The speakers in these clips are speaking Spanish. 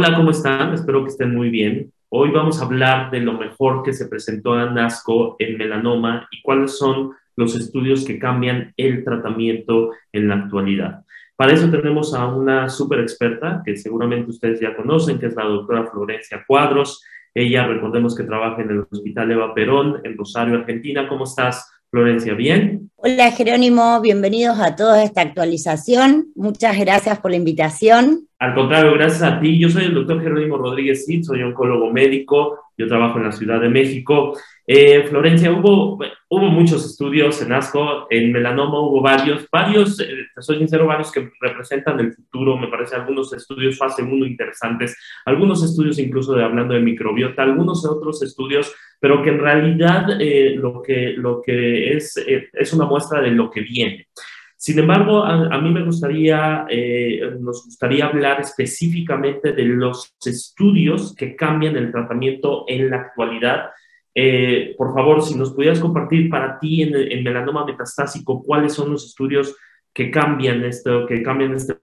Hola, ¿cómo están? Espero que estén muy bien. Hoy vamos a hablar de lo mejor que se presentó en NASCO en melanoma y cuáles son los estudios que cambian el tratamiento en la actualidad. Para eso tenemos a una súper experta que seguramente ustedes ya conocen, que es la doctora Florencia Cuadros. Ella, recordemos que trabaja en el Hospital Eva Perón en Rosario, Argentina. ¿Cómo estás, Florencia? ¿Bien? Hola, Jerónimo. Bienvenidos a toda esta actualización. Muchas gracias por la invitación. Al contrario, gracias a ti. Yo soy el doctor Jerónimo Rodríguez Cid, soy oncólogo médico, yo trabajo en la Ciudad de México. Eh, Florencia, hubo, hubo muchos estudios en ASCO, en melanoma hubo varios, varios, eh, soy sincero, varios que representan el futuro, me parece algunos estudios fase 1 interesantes, algunos estudios incluso de hablando de microbiota, algunos otros estudios, pero que en realidad eh, lo, que, lo que es es una muestra de lo que viene. Sin embargo, a, mí me gustaría, eh, nos gustaría hablar específicamente de los estudios que cambian el tratamiento en la actualidad. Eh, por favor, si nos pudieras compartir para ti en, en, melanoma metastásico, cuáles son los estudios que cambian esto, que cambian este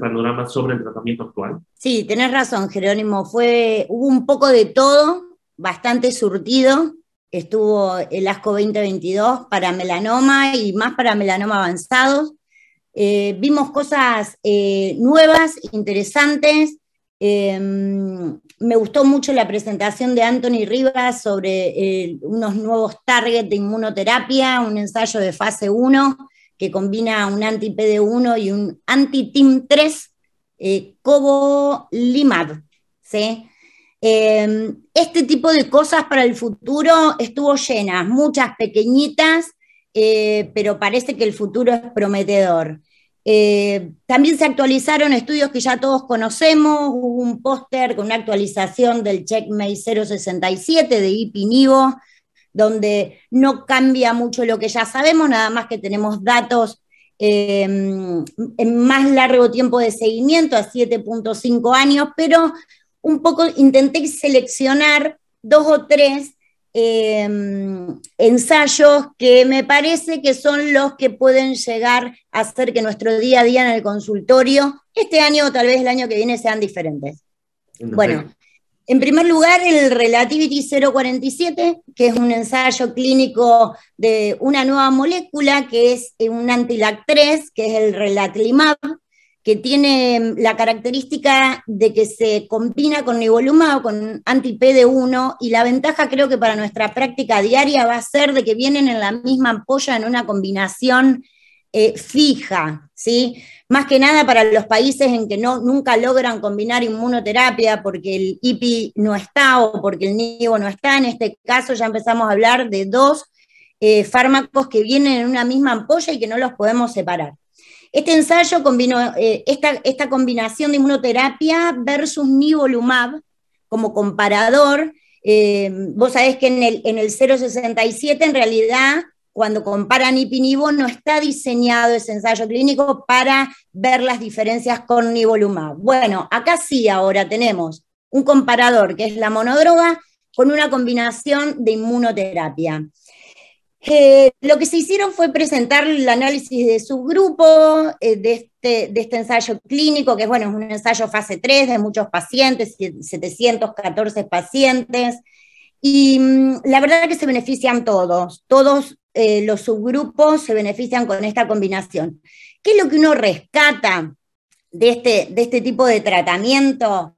panorama sobre el tratamiento actual. Sí, tenés razón, Jerónimo. Fue, hubo un poco de todo, bastante surtido estuvo el ASCO 2022 para melanoma y más para melanoma avanzados. Eh, vimos cosas eh, nuevas, interesantes. Em, me gustó mucho la presentación de Anthony Rivas sobre unos nuevos targets de inmunoterapia, un ensayo de fase 1 que combina un anti-PD1 y un anti-TIM3, eh, Cobolimab. ¿sí? Em, este tipo de cosas para el futuro estuvo llena, muchas pequeñitas, eh, pero parece que el futuro es prometedor. Eh, también se actualizaron estudios que ya todos conocemos, hubo un póster con una actualización del Checkmate 067 de IPNIVO, donde no cambia mucho lo que ya sabemos, nada más que tenemos datos em, en más largo tiempo de seguimiento, a 7.5 años, pero un poco intenté seleccionar dos o tres em, ensayos que me parece que son los que pueden llegar a hacer que nuestro día a día en el consultorio, este año o tal vez el año que viene, sean diferentes. Bueno, en primer lugar, el Relativity 047, que es un ensayo clínico de una nueva molécula que es un antilac3, que es el relatlimab, que tiene la característica de que se combina con nivolumab o con anti-PD1 y la ventaja creo que para nuestra práctica diaria va a ser de que vienen en la misma ampolla en una combinación eh, fija, ¿sí? Más que nada para los países en que no, nunca logran combinar inmunoterapia porque el IPI no está o porque el NIVO no está, en este caso ya empezamos a hablar de dos eh, fármacos que vienen en una misma ampolla y que no los podemos separar. Este ensayo combinó eh, esta, combinación de inmunoterapia versus nivolumab como comparador. Eh, vos sabés que en el, en el 067 en realidad cuando comparan ipinivo no está diseñado ese ensayo clínico para ver las diferencias con nivolumab. Bueno, acá sí ahora tenemos un comparador que es la monodroga con una combinación de inmunoterapia. Eh, lo que se hicieron fue presentar el análisis de subgrupo eh, de, este, de este ensayo clínico, que bueno, es un ensayo fase 3 de muchos pacientes, 714 pacientes, y mm, la verdad que se benefician todos, todos eh, los subgrupos se benefician con esta combinación. ¿Qué es lo que uno rescata de este, de este tipo de tratamiento?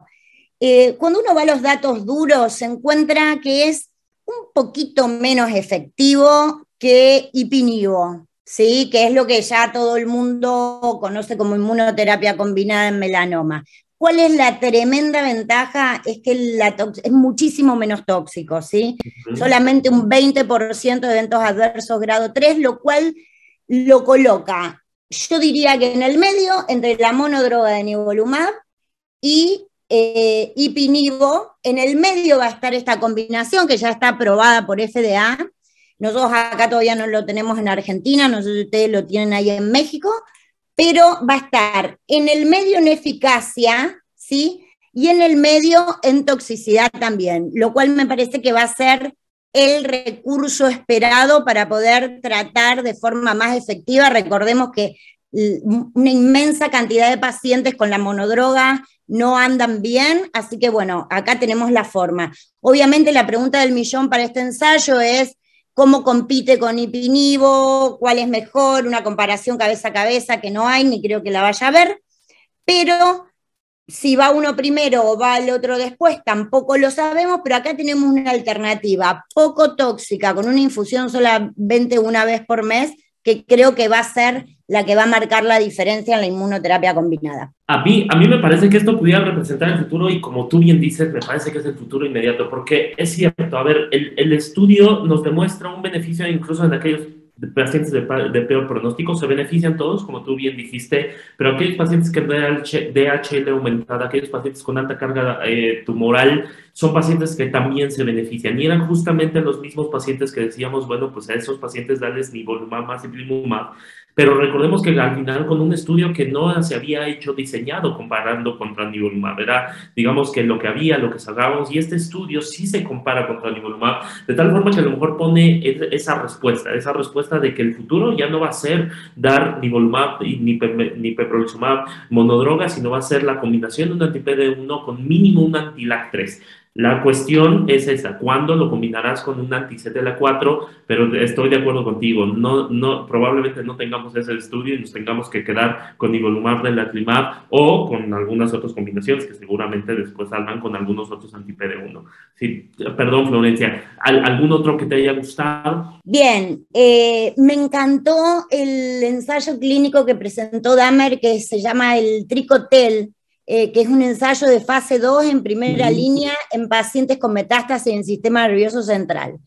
cuando uno va a los datos duros, se encuentra que es un poquito menos efectivo que Ipinivo, ¿sí? que es lo que ya todo el mundo conoce como inmunoterapia combinada en melanoma. ¿Cuál es la tremenda ventaja? Es que la es muchísimo menos tóxico, ¿sí? Solamente un 20% de eventos adversos grado 3, lo cual lo coloca, yo diría que en el medio, entre la monodroga de nivolumab y eh, Ipinivo, en el medio va a estar esta combinación que ya está aprobada por FDA. Nosotros acá todavía no lo tenemos en Argentina, no sé si ustedes lo tienen ahí en México, pero va a estar en el medio en eficacia, ¿sí? Y en el medio en toxicidad también, lo cual me parece que va a ser el recurso esperado para poder tratar de forma más efectiva. Recordemos que una inmensa cantidad de pacientes con la monodroga no andan bien, así que bueno, acá tenemos la forma. Obviamente la pregunta del millón para este ensayo es cómo compite con Ipinivo, cuál es mejor, una comparación cabeza a cabeza que no hay, ni creo que la vaya a ver, pero si va uno primero o va el otro después, tampoco lo sabemos, pero acá tenemos una alternativa poco tóxica, con una infusión solamente una vez por mes, que creo que va a ser la que va a marcar la diferencia en la inmunoterapia combinada. A mí, a mí me parece que esto pudiera representar el futuro y como tú bien dices, me parece que es el futuro inmediato, porque es cierto, a ver, el, el estudio nos demuestra un beneficio incluso en aquellos pacientes de, peor pronóstico se benefician todos, como tú bien dijiste, pero aquellos pacientes que DHL aumentada, aquellos pacientes con alta carga eh, tumoral, son pacientes que también se benefician. Y eran justamente los mismos pacientes que decíamos, bueno, pues a esos pacientes darles nivolumab más pero recordemos que al final con un estudio que no se había hecho diseñado comparando contra nivolumab, era digamos que lo que había, lo que sacábamos, y este estudio sí se compara contra nivolumab, de tal forma que a lo mejor pone esa respuesta, esa respuesta de que el futuro ya no va a ser dar nivolumab ni, ni monodroga, sino va a ser la combinación de un anti-PD1 con mínimo un anti-LAC3. La cuestión es esa, ¿cuándo lo combinarás con un anti-CTLA4? Pero estoy de acuerdo contigo, no, no, probablemente no tengamos ese estudio y nos tengamos que quedar con nivolumab, relatlimab o con algunas otras combinaciones que seguramente después salgan con algunos otros anti-PD1. Sí, perdón, Florencia, ¿algún otro que te haya gustado? Bien, eh, me encantó el ensayo clínico que presentó Damer que se llama el Tricotel eh, que es un ensayo de fase 2 en primera línea en pacientes con metástasis en sistema nervioso central.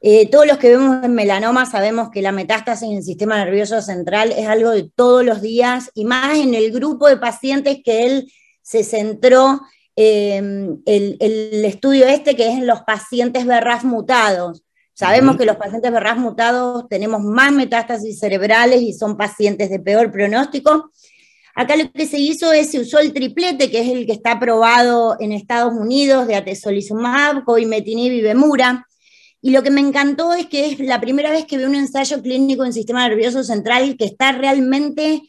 Eh, todos los que vemos en melanoma sabemos que la metástasis en el sistema nervioso central es algo de todos los días y más en el grupo de pacientes que él se centró el, el, estudio este, que es en los pacientes BRAF mutados. Sabemos que los pacientes BRAF mutados tenemos más metástasis cerebrales y son pacientes de peor pronóstico. Acá lo que se hizo es, se usó el triplete, que es el que está aprobado en Estados Unidos, de atezolizumab, coimetinib y bemura. Y lo que me encantó es que es la primera vez que veo un ensayo clínico en sistema nervioso central que está realmente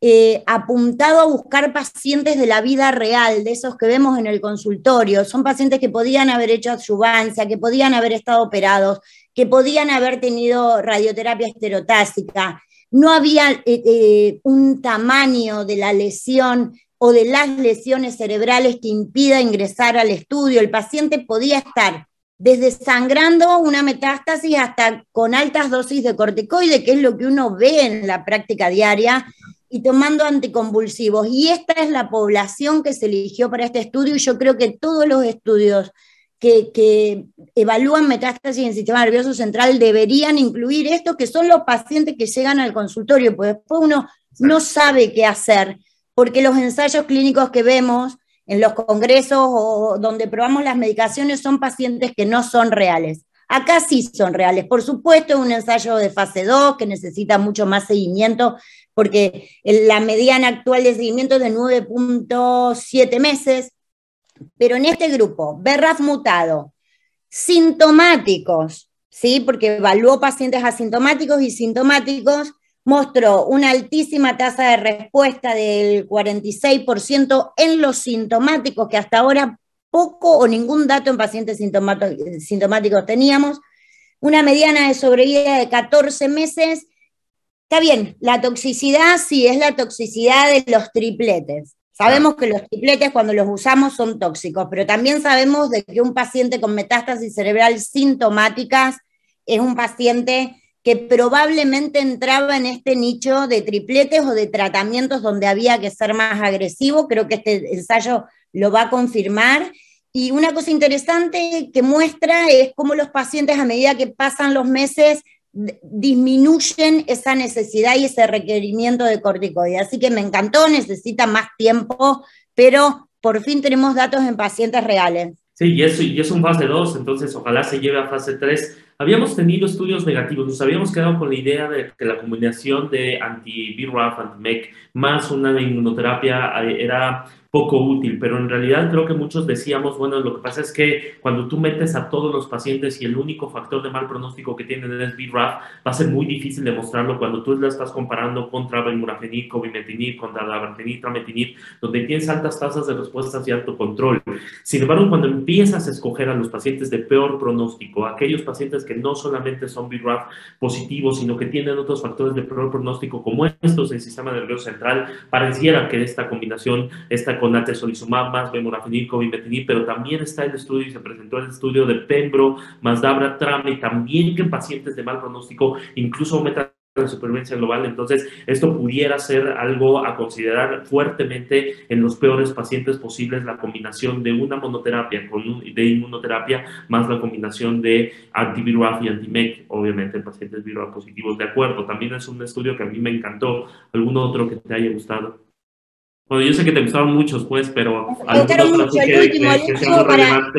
eh, apuntado a buscar pacientes de la vida real, de esos que vemos en el consultorio. Son pacientes que podían haber hecho adyuvancia, que podían haber estado operados, que podían haber tenido radioterapia esterotásica no había eh, eh, un tamaño de la lesión o de las lesiones cerebrales que impida ingresar al estudio. El paciente podía estar desde sangrando una metástasis hasta con altas dosis de corticoide, que es lo que uno ve en la práctica diaria, y tomando anticonvulsivos. Y esta es la población que se eligió para este estudio y yo creo que todos los estudios que, evalúan metástasis en el sistema nervioso central deberían incluir esto, que son los pacientes que llegan al consultorio, pues después uno no sabe qué hacer, porque los ensayos clínicos que vemos en los congresos o donde probamos las medicaciones son pacientes que no son reales. Acá sí son reales. Por supuesto, es un ensayo de fase 2 que necesita mucho más seguimiento, porque la mediana actual de seguimiento es de 9.7 meses, pero en este grupo, BRAF mutado, sintomáticos, ¿sí? porque evaluó pacientes asintomáticos y sintomáticos, mostró una altísima tasa de respuesta del 46% en los sintomáticos, que hasta ahora poco o ningún dato en pacientes sintomáticos teníamos, una mediana de sobrevida de 14 meses. Está bien, la toxicidad sí es la toxicidad de los tripletes. Sabemos que los tripletes cuando los usamos son tóxicos, pero también sabemos de que un paciente con metástasis cerebral sintomáticas es un paciente que probablemente entraba en este nicho de tripletes o de tratamientos donde había que ser más agresivo. Creo que este ensayo lo va a confirmar. Y una cosa interesante que muestra es cómo los pacientes a medida que pasan los meses disminuyen esa necesidad y ese requerimiento de corticoides. Así que me encantó, necesita más tiempo, pero por fin tenemos datos en pacientes reales. Sí, y es, y es un fase 2, entonces ojalá se lleve a fase 3. Habíamos tenido estudios negativos, nos habíamos quedado con la idea de que la combinación de anti-BRAF, anti-MEC, más una inmunoterapia eh, era poco útil, pero en realidad creo que muchos decíamos, bueno, lo que pasa es que cuando tú metes a todos los pacientes y el único factor de mal pronóstico que tienen es BRAF, va a ser muy difícil demostrarlo cuando tú la estás comparando contra benmurafenib, cobimetinib, contra dabartinib, trametinib, donde tienes altas tasas de respuestas y alto control. Sin embargo, cuando empiezas a escoger a los pacientes de peor pronóstico, aquellos pacientes que no solamente son BRAF positivos, sino que tienen otros factores de peor pronóstico como estos del sistema nervioso central, pareciera que esta combinación está con atezolizumab más bemorafenib, cobimetinib, pero también está el estudio y se presentó el estudio de Pembro más Dabra y también que pacientes de mal pronóstico incluso aumentan la supervivencia global. Entonces, esto pudiera ser algo a considerar fuertemente en los peores pacientes posibles, la combinación de una monoterapia con de inmunoterapia más la combinación de antiviral y antimec, obviamente en pacientes viral positivos. De acuerdo, también es un estudio que a mí me encantó. ¿Algún otro que te haya gustado? Bueno, yo sé que te gustaron muchos, pues, pero... Me gustaron mucho. El último, el último para...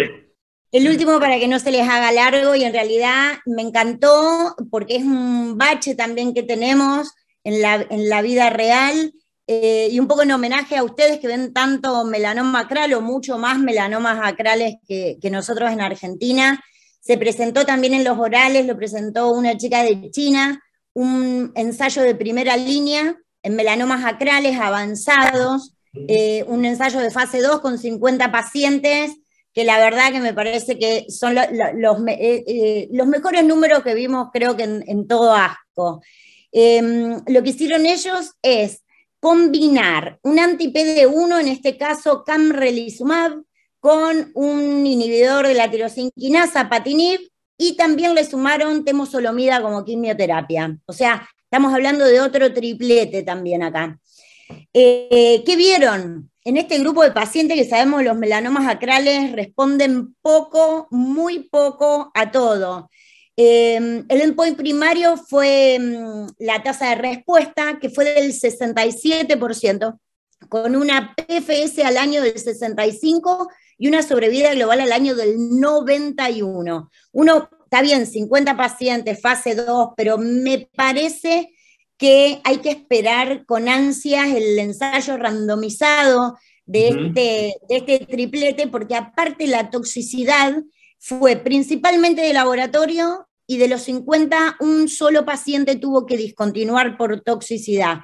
El último para que no se les haga largo y en realidad me encantó porque es un bache también que tenemos en la, en la vida real eh, y un poco en homenaje a ustedes que ven tanto melanoma acral o mucho más melanomas acrales que, que nosotros en Argentina. Se presentó también en los orales, lo presentó una chica de China, un ensayo de primera línea en melanomas acrales avanzados, eh, un ensayo de fase 2 con 50 pacientes que la verdad que me parece que son los, eh, eh, los, mejores números que vimos creo que en, todo ASCO. Em, lo que hicieron ellos es combinar un anti-PD1, en este caso camrelizumab, con un inhibidor de la tirosinquinasa, patinib, y también le sumaron temozolomida como quimioterapia. O sea, estamos hablando de otro triplete también acá. Eh, ¿Qué vieron? En este grupo de pacientes que sabemos los melanomas acrales responden poco, muy poco a todo. Eh, el endpoint primario fue mm, la tasa de respuesta, que fue del 67%, con una PFS al año del 65 y una sobrevida global al año del 91. Uno, está bien, 50 pacientes, fase 2, pero me parece que hay que esperar con ansias el ensayo randomizado de, este, de este triplete, porque aparte la toxicidad fue principalmente de laboratorio y de los 50 un solo paciente tuvo que discontinuar por toxicidad.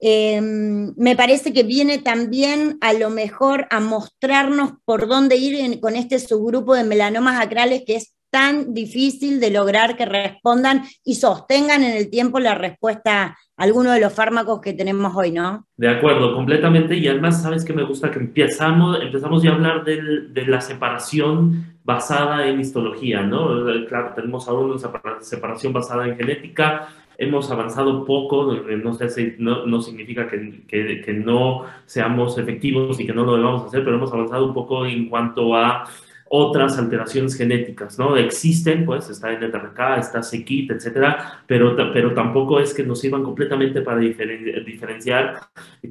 Em, me parece que viene también a lo mejor a mostrarnos por dónde ir con este subgrupo de melanomas acrales que es tan difícil de lograr que respondan y sostengan en el tiempo la respuesta a alguno de los fármacos que tenemos hoy, ¿no? De acuerdo, completamente. Y además, ¿sabes que me gusta? Que empezamos, empezamos ya a hablar de la separación basada en histología, ¿no? Claro, tenemos ahora una separación basada en genética, hemos avanzado poco, no, sé no, no significa que, que, que, no seamos efectivos y que no lo debamos hacer, pero hemos avanzado un poco en cuanto a otras alteraciones genéticas, ¿no? Existen, pues, está NTRK, está SEKIT, etcétera, pero, pero tampoco es que nos sirvan completamente para diferenciar.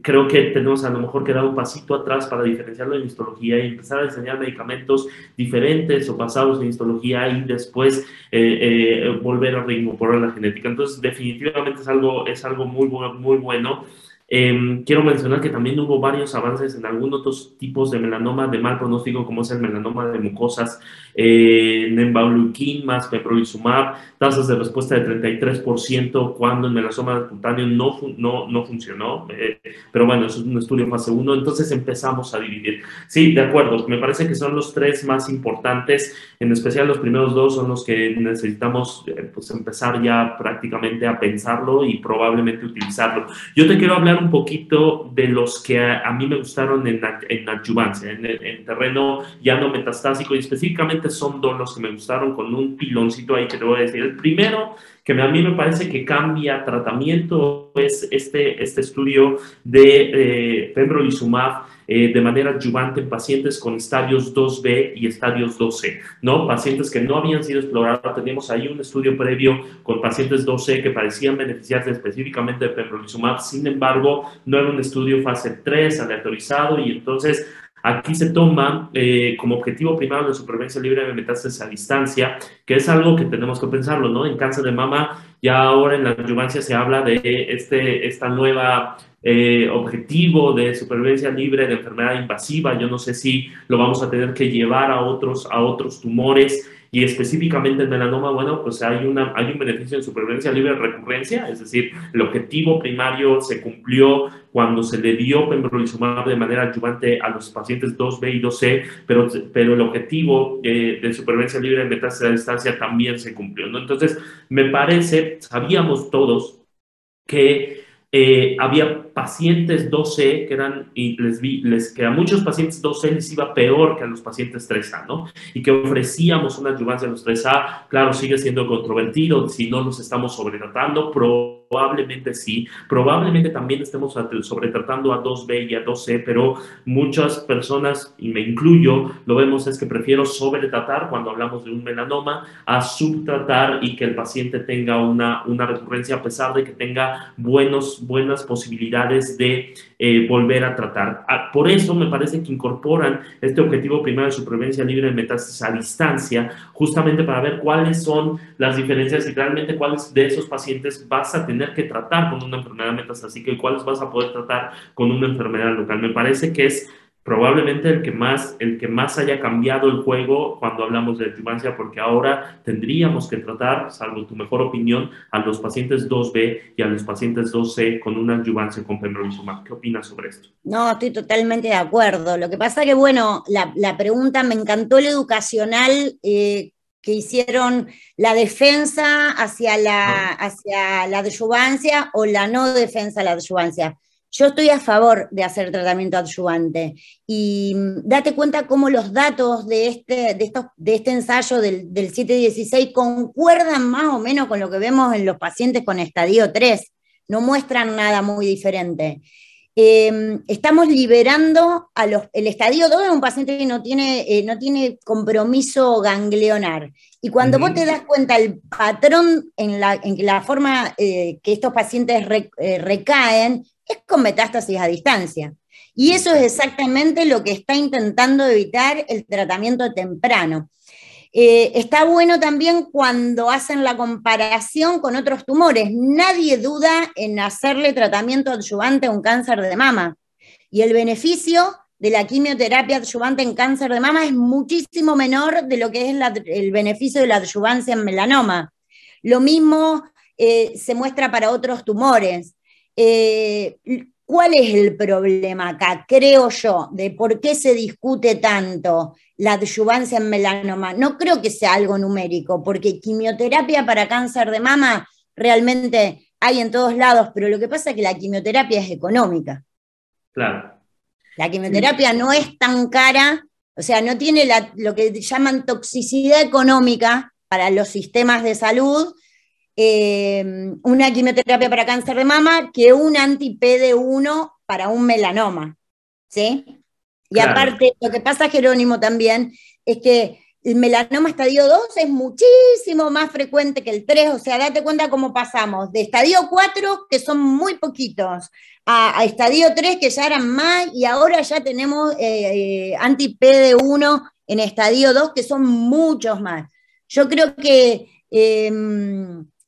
Creo que tenemos a lo mejor que dar un pasito atrás para diferenciarlo en histología y empezar a diseñar medicamentos diferentes o basados en histología y después eh, eh, volver a reincorporar la genética. Entonces, definitivamente es algo, es algo muy, muy bueno. Em, quiero mencionar que también hubo varios avances en algunos otros tipos de melanoma de mal pronóstico, como es el melanoma de mucosas, eh, más pembrolizumab, tasas de respuesta de 33% cuando el melanoma cutáneo no, no, no funcionó, eh, pero bueno, eso es un estudio fase 1, entonces empezamos a dividir. Sí, de acuerdo, me parece que son los tres más importantes, en especial los primeros dos son los que necesitamos eh, pues empezar ya prácticamente a pensarlo y probablemente utilizarlo. Yo te quiero hablar un poquito de los que a, mí me gustaron en, en adyuvancia, en, en, terreno ya no metastásico, y específicamente son dos los que me gustaron con un piloncito ahí que te voy a decir. El primero, que a mí me parece que cambia tratamiento, es este, este estudio de eh, pembrolizumab eh, de manera adyuvante en pacientes con estadios 2B y estadios 2C, ¿no? Pacientes que no habían sido explorados. Teníamos ahí un estudio previo con pacientes 2C que parecían beneficiarse específicamente de pembrolizumab, sin embargo, no era un estudio fase 3 aleatorizado y entonces Aquí se toma eh, como objetivo primario la supervivencia libre de metástasis a distancia, que es algo que tenemos que pensarlo, ¿no? En cáncer de mama, ya ahora en la adyuvancia se habla de este, esta nueva eh, objetivo de supervivencia libre de enfermedad invasiva. Yo no sé si lo vamos a tener que llevar a otros, a otros tumores y específicamente en melanoma, bueno, pues hay, una, hay un beneficio en supervivencia libre de recurrencia, es decir, el objetivo primario se cumplió cuando se le dio pembrolizumab de manera adyuvante a los pacientes 2B y 2C, pero, pero el objetivo de, de supervivencia libre de metástasis a distancia también se cumplió. Entonces, me parece, sabíamos todos que eh, había pacientes 2C que eran, y les vi, les, que a muchos pacientes 2C les iba peor que a los pacientes 3A, ¿no? Y que ofrecíamos una adyuvancia a los 3A, claro, sigue siendo controvertido, si no los estamos sobretratando, probablemente sí, probablemente también estemos sobretratando a 2B y a 2C, pero muchas personas, y me incluyo, lo vemos es que prefiero sobretratar cuando hablamos de un melanoma a subtratar y que el paciente tenga una, una recurrencia a pesar de que tenga buenos buenas posibilidades de eh, volver a tratar. Ah, por eso me parece que incorporan este objetivo primario de supervivencia libre de metástasis a distancia, justamente para ver cuáles son las diferencias y realmente cuáles de esos pacientes vas a tener que tratar con una enfermedad metastásica y cuáles vas a poder tratar con una enfermedad local. Me parece que es probablemente el que más, el que más haya cambiado el juego cuando hablamos de adjuvancia, porque ahora tendríamos que tratar, salvo tu mejor opinión, a los pacientes 2B y a los pacientes 2C con una adjuvancia con pembrolizumab. ¿Qué opinas sobre esto? No, estoy totalmente de acuerdo. Lo que pasa que, bueno, la, la pregunta, me encantó el educacional eh, que hicieron la defensa hacia la, hacia la adyuvancia o la no defensa a la adyuvancia. Yo estoy a favor de hacer tratamiento adyuvante y mm, date cuenta cómo los datos de este, de estos, de este ensayo del, del 716 concuerdan más o menos con lo que vemos en los pacientes con estadio 3, no muestran nada muy diferente. Eh, estamos liberando a los, el estadio 2 es un paciente que no tiene, eh, no tiene compromiso ganglionar. Y cuando uh -huh. vos te das cuenta el patrón en la, en la forma eh, que estos pacientes re, eh, recaen, es con metástasis a distancia. Y eso es exactamente lo que está intentando evitar el tratamiento temprano. Eh, está bueno también cuando hacen la comparación con otros tumores. Nadie duda en hacerle tratamiento adyuvante a un cáncer de mama. Y el beneficio de la quimioterapia adyuvante en cáncer de mama es muchísimo menor de lo que es el beneficio de la adyuvancia en melanoma. Lo mismo eh, se muestra para otros tumores. Eh, ¿Cuál es el problema acá, creo yo, de por qué se discute tanto la adyuvancia en melanoma? No creo que sea algo numérico, porque quimioterapia para cáncer de mama realmente hay en todos lados, pero lo que pasa es que la quimioterapia es económica. Claro. La quimioterapia no es tan cara, o sea, no tiene la, lo que llaman toxicidad económica para los sistemas de salud, eh, una quimioterapia para cáncer de mama que un anti-PD1 para un melanoma. ¿Sí? Y claro. aparte, lo que pasa, Jerónimo, también, es que el melanoma estadio 2 es muchísimo más frecuente que el 3, o sea, date cuenta cómo pasamos de estadio 4, que son muy poquitos, a, a estadio 3, que ya eran más, y ahora ya tenemos eh, anti-PD1 en estadio 2, que son muchos más. Yo creo que eh,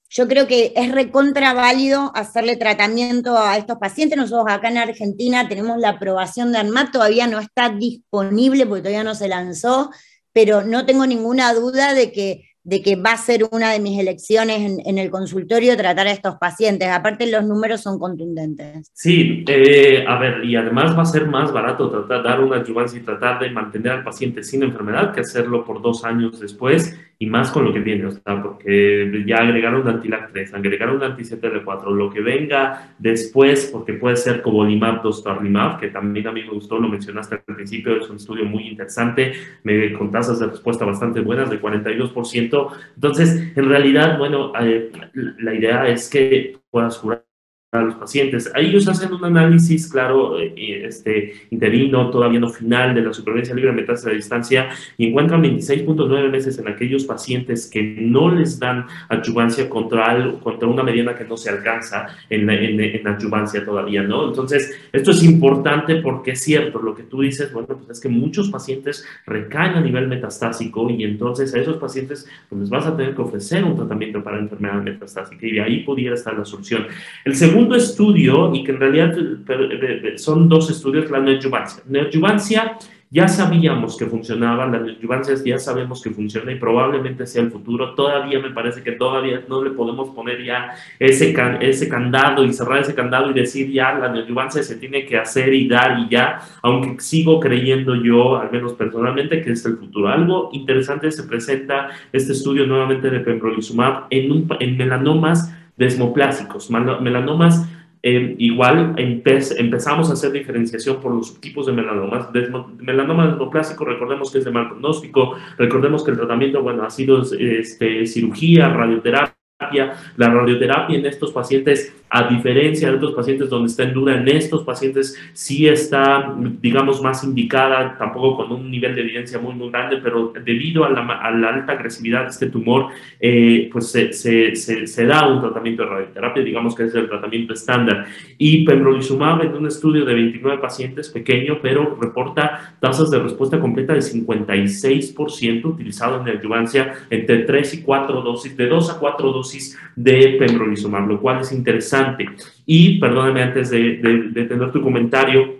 yo creo que es recontra válido hacerle tratamiento a estos pacientes. Nosotros acá en Argentina tenemos la aprobación de ANMAT, todavía no está disponible porque todavía no se lanzó, pero no tengo ninguna duda de que, de que va a ser una de mis elecciones en, el consultorio tratar a estos pacientes. Aparte, los números son contundentes. Sí, eh, a ver, y además va a ser más barato tratar, dar una adyuvancia y tratar de mantener al paciente sin enfermedad que hacerlo por dos años después y más con lo que viene, o sea, porque ya agregaron un antilac 3, agregaron un anti-CTL4, lo que venga después, porque puede ser cobolimab, dostarlimab, que también a mí me gustó, lo mencionaste al principio, es un estudio muy interesante, me, con tasas de respuesta bastante buenas, de 42%, entonces, en realidad, bueno, eh, la idea es que puedas curar a los pacientes. Ahí ellos hacen un análisis, claro, este, interino, todavía no final, de la supervivencia libre de metástasis a distancia y encuentran 26.9 meses en aquellos pacientes que no les dan adyuvancia contra, contra una mediana que no se alcanza en, en, en adyuvancia todavía, ¿no? Entonces, esto es importante porque es cierto, lo que tú dices, bueno, pues es que muchos pacientes recaen a nivel metastásico y entonces a esos pacientes pues les vas a tener que ofrecer un tratamiento para enfermedad metastásica y ahí pudiera estar la solución. El segundo segundo estudio, y que en realidad son dos estudios, la neoadjuvancia. Neoadjuvancia ya sabíamos que funcionaba, la neoadjuvancia ya sabemos que funciona y probablemente sea el futuro. Todavía me parece que todavía no le podemos poner ya ese, ese candado y cerrar ese candado y decir ya la neoadjuvancia se tiene que hacer y dar y ya, aunque sigo creyendo yo, al menos personalmente, que es el futuro. Algo interesante se presenta este estudio nuevamente de pembrolizumab en, un, en melanomas desmoplásicos, melanomas eh, igual empezamos a hacer diferenciación por los subtipos de melanomas. melanoma desmoplásico, recordemos que es de mal pronóstico, recordemos que el tratamiento, bueno, ha sido este, cirugía, radioterapia, la radioterapia en estos pacientes, a diferencia de otros pacientes donde está en duda, en estos pacientes sí está, digamos, más indicada, tampoco con un nivel de evidencia muy, muy grande, pero debido a la, alta agresividad de este tumor, eh, pues se, se, se, da un tratamiento de radioterapia, digamos que es el tratamiento estándar. Y pembrolizumab en un estudio de 29 pacientes, pequeño, pero reporta tasas de respuesta completa de 56% utilizado en adjuvancia entre 3 y 4 dosis, de 2 a 4 dosis de pembrolizumab, lo cual es interesante. Y, perdóname antes de, de, tener tu comentario,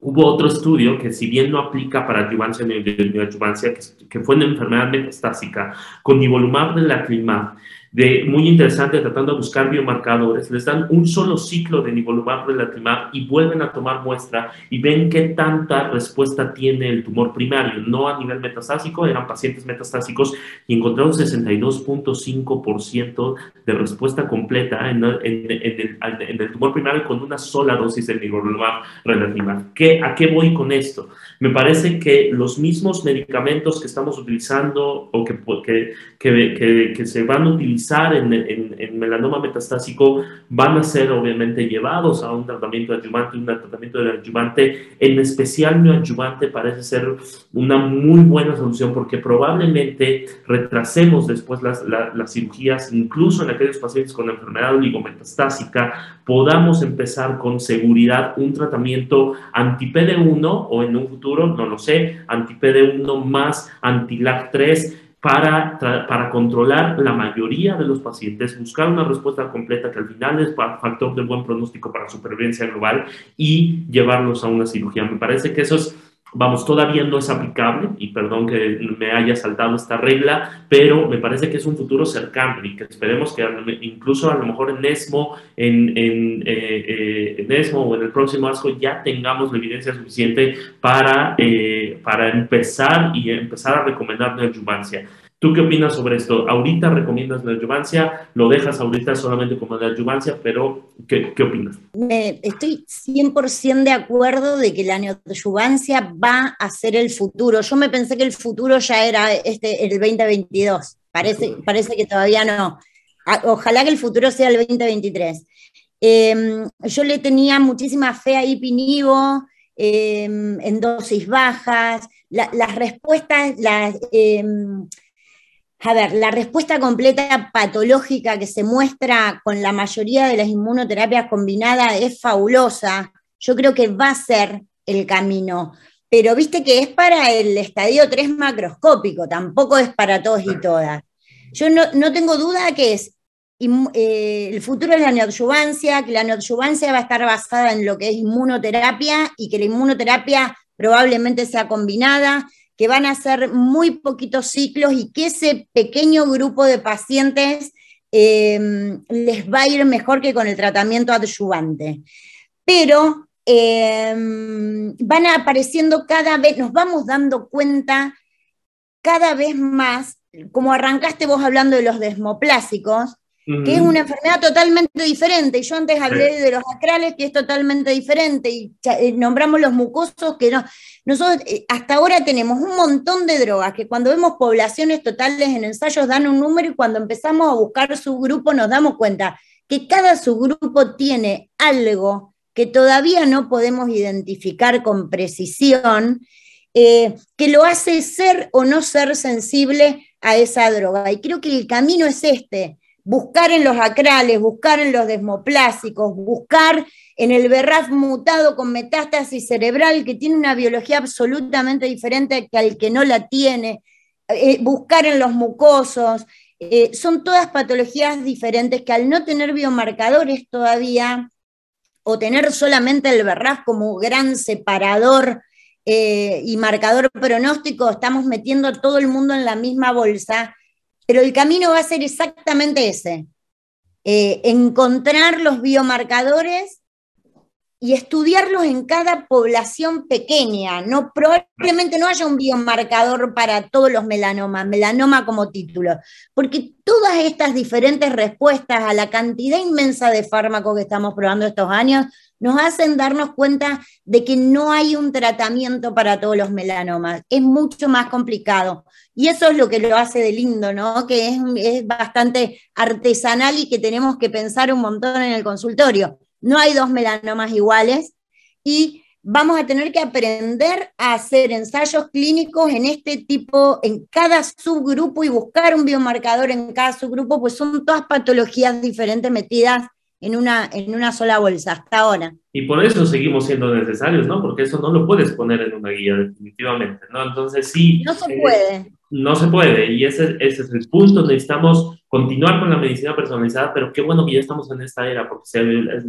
hubo otro estudio que si bien no aplica para adjuvancia ni adjuvancia, que, que fue en enfermedad metastásica, con nivolumab de la clima, de muy interesante tratando de buscar biomarcadores, les dan un solo ciclo de nivolumab relatimab y vuelven a tomar muestra y ven qué tanta respuesta tiene el tumor primario, no a nivel metastásico, eran pacientes metastásicos y encontraron 62.5% de respuesta completa en, el, tumor primario con una sola dosis de nivolumab relatimab. ¿Qué, ¿A qué voy con esto? Me parece que los mismos medicamentos que estamos utilizando o que, que, que, que se van a utilizar en, melanoma metastásico van a ser obviamente llevados a un tratamiento adyuvante, un tratamiento de adyuvante, en especial neoadyuvante parece ser una muy buena solución porque probablemente retrasemos después las, las cirugías, incluso en aquellos pacientes con enfermedad oligometastásica, podamos empezar con seguridad un tratamiento anti-PD1 o en un futuro, no lo sé, anti-PD1 más anti-LAC3 para, para controlar la mayoría de los pacientes, buscar una respuesta completa que al final es factor de buen pronóstico para supervivencia global y llevarlos a una cirugía. Me parece que eso es Vamos, todavía no es aplicable, y perdón que me haya saltado esta regla, pero me parece que es un futuro cercano y que esperemos que incluso a lo mejor en ESMO, en, en, eh, eh, ESMO o en el próximo ASCO ya tengamos la evidencia suficiente para, eh, para empezar y empezar a recomendar neoadjuvancia. ¿Tú qué opinas sobre esto? ¿Ahorita recomiendas la adyuvancia? ¿Lo dejas ahorita solamente como la adyuvancia? Pero, ¿qué, qué opinas? estoy 100% de acuerdo de que la neoadyuvancia va a ser el futuro. Yo me pensé que el futuro ya era este, el 2022. Parece, parece que todavía no. Ojalá que el futuro sea el 2023. Em, yo le tenía muchísima fe a Ipinivo em, en dosis bajas. las respuestas, las em, a ver, la respuesta completa patológica que se muestra con la mayoría de las inmunoterapias combinadas es fabulosa. Yo creo que va a ser el camino. Pero viste que es para el estadio 3 macroscópico, tampoco es para todos y todas. Yo no, tengo duda que es eh, el futuro de la neoadjuvancia, que la neoadjuvancia va a estar basada en lo que es inmunoterapia y que la inmunoterapia probablemente sea combinada que van a ser muy poquitos ciclos y que ese pequeño grupo de pacientes em, les va a ir mejor que con el tratamiento adyuvante. Pero em, van apareciendo cada vez, nos vamos dando cuenta cada vez más, como arrancaste vos hablando de los desmoplásicos, que es una enfermedad totalmente diferente. Y yo antes hablé de los acrales, que es totalmente diferente, y eh, nombramos los mucosos, que no. Nosotros eh, hasta ahora tenemos un montón de drogas, que cuando vemos poblaciones totales en ensayos dan un número y cuando empezamos a buscar su grupo nos damos cuenta que cada subgrupo tiene algo que todavía no podemos identificar con precisión, eh, que lo hace ser o no ser sensible a esa droga. Y creo que el camino es este buscar en los acrales, buscar en los desmoplásicos, buscar en el BRAF mutado con metástasis cerebral que tiene una biología absolutamente diferente que al que no la tiene, eh, buscar en los mucosos. Eh, son todas patologías diferentes que al no tener biomarcadores todavía o tener solamente el BRAF como gran separador eh, y marcador pronóstico, estamos metiendo a todo el mundo en la misma bolsa, pero el camino va a ser exactamente ese, eh, encontrar los biomarcadores y estudiarlos en cada población pequeña. No, probablemente no haya un biomarcador para todos los melanomas, melanoma como título, porque todas estas diferentes respuestas a la cantidad inmensa de fármacos que estamos probando estos años nos hacen darnos cuenta de que no hay un tratamiento para todos los melanomas. Es mucho más complicado. Y eso es lo que lo hace de lindo, ¿no? Que es, es bastante artesanal y que tenemos que pensar un montón en el consultorio no hay dos melanomas iguales y vamos a tener que aprender a hacer ensayos clínicos en este tipo, en cada subgrupo y buscar un biomarcador en cada subgrupo, pues son todas patologías diferentes metidas en una, en una sola bolsa hasta ahora. Y por eso seguimos siendo necesarios, ¿no? Porque eso no lo puedes poner en una guía definitivamente, ¿no? Entonces sí. No se puede. No se puede, y ese, ese es el punto. Necesitamos continuar con la medicina personalizada, pero qué bueno que ya estamos en esta era, porque se,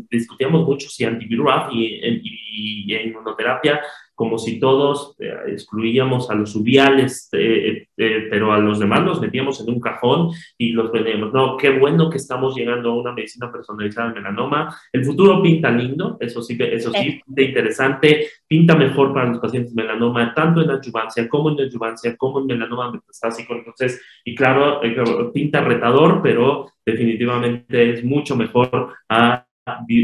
discutíamos mucho si antiviral y, y, y inmunoterapia como si todos eh, excluíamos a los uviales, eh, eh, pero a los demás los metíamos en un cajón y los vendíamos. No, qué bueno que estamos llegando a una medicina personalizada en melanoma. El futuro pinta lindo, eso sí, eso sí, pinta interesante, pinta mejor para los pacientes melanoma, tanto en adjuvancia como en adjuvancia, como en melanoma metastásico. Entonces, y claro, pinta retador, pero definitivamente es mucho mejor a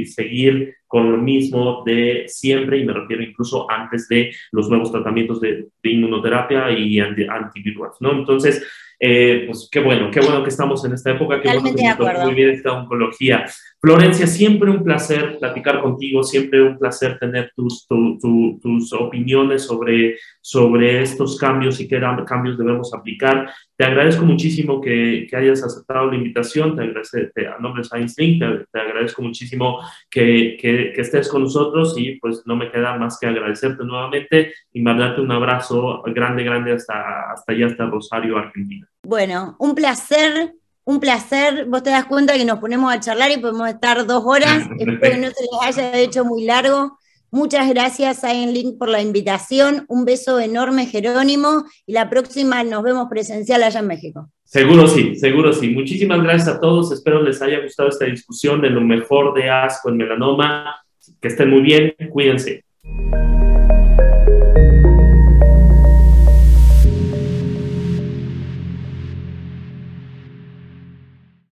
seguir con lo mismo de siempre, y me refiero incluso antes de los nuevos tratamientos de, inmunoterapia y antivirales, ¿no? Entonces, eh, pues qué bueno, qué bueno que estamos en esta época, qué bueno que muy bien esta oncología. Florencia, siempre un placer platicar contigo, siempre un placer tener tus, tus opiniones sobre, sobre estos cambios y qué cambios debemos aplicar. Te agradezco muchísimo que, que hayas aceptado la invitación, te agradezco, a nombre de Science Link, te, agradezco muchísimo que, que, que, estés con nosotros y pues no me queda más que agradecerte nuevamente y mandarte un abrazo grande, grande hasta, hasta allá, hasta Rosario, Argentina. Bueno, un placer un placer. Vos te das cuenta que nos ponemos a charlar y podemos estar dos horas. Espero que no se les haya hecho muy largo. Muchas gracias, a Link, por la invitación. Un beso enorme, Jerónimo. Y la próxima nos vemos presencial allá en México. Seguro sí, seguro sí. Muchísimas gracias a todos. Espero les haya gustado esta discusión de lo mejor de asco en melanoma. Que estén muy bien. Cuídense.